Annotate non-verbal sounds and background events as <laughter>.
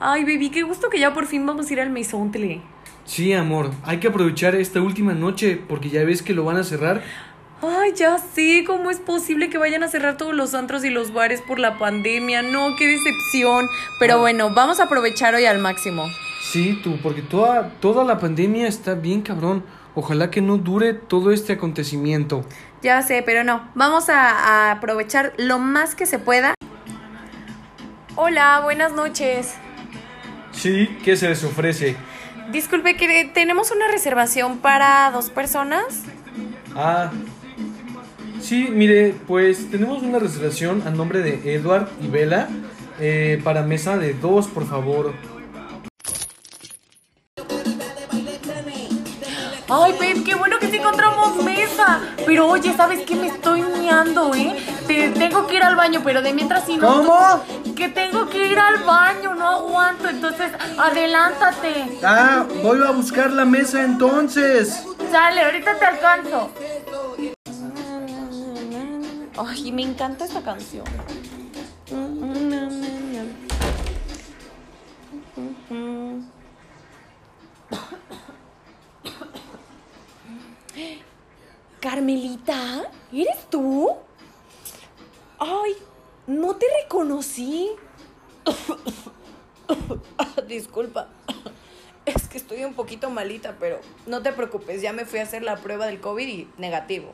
Ay, baby, qué gusto que ya por fin vamos a ir al Mesontle. Sí, amor, hay que aprovechar esta última noche porque ya ves que lo van a cerrar. Ay, ya sé, ¿cómo es posible que vayan a cerrar todos los antros y los bares por la pandemia? No, qué decepción. Pero bueno, vamos a aprovechar hoy al máximo. Sí, tú, porque toda, toda la pandemia está bien cabrón. Ojalá que no dure todo este acontecimiento. Ya sé, pero no, vamos a, a aprovechar lo más que se pueda. Hola, buenas noches. Sí, ¿qué se les ofrece? Disculpe, que tenemos una reservación para dos personas. Ah, sí, mire, pues tenemos una reservación a nombre de Edward y Bella eh, para mesa de dos, por favor. Ay, babe, qué bueno que sí encontramos mesa. Pero oye, ¿sabes qué? Me estoy miando, ¿eh? Te, tengo que ir al baño, pero de mientras si no... ¿Cómo? Que tengo que ir al baño, no. Entonces, adelántate. Ah, voy a buscar la mesa entonces. Sale, ahorita te alcanzo. Ay, me encanta esta canción. Carmelita, ¿eres tú? Ay, no te reconocí. Disculpa. <coughs> Es que estoy un poquito malita, pero no te preocupes, ya me fui a hacer la prueba del COVID y negativo.